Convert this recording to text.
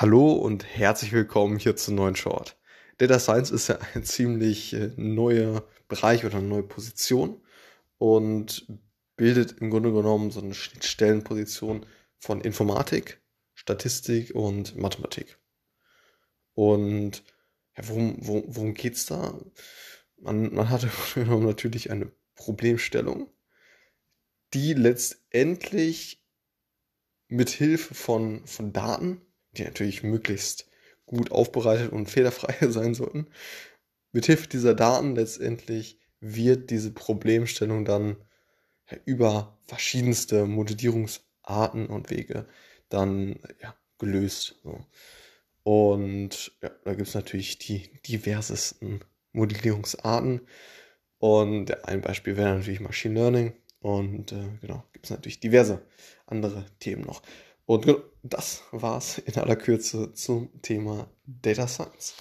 Hallo und herzlich willkommen hier zu neuen Short. Data Science ist ja ein ziemlich äh, neuer Bereich oder eine neue Position und bildet im Grunde genommen so eine Schnittstellenposition von Informatik, Statistik und Mathematik. Und ja, worum, worum, worum geht's da? Man, man hat im Grunde genommen natürlich eine Problemstellung, die letztendlich mit Hilfe von, von Daten die natürlich möglichst gut aufbereitet und fehlerfrei sein sollten. Mithilfe dieser Daten letztendlich wird diese Problemstellung dann über verschiedenste Modellierungsarten und Wege dann ja, gelöst. So. Und ja, da gibt es natürlich die diversesten Modellierungsarten. Und ein Beispiel wäre natürlich Machine Learning. Und äh, genau, gibt es natürlich diverse andere Themen noch. Und das war's in aller Kürze zum Thema Data Science.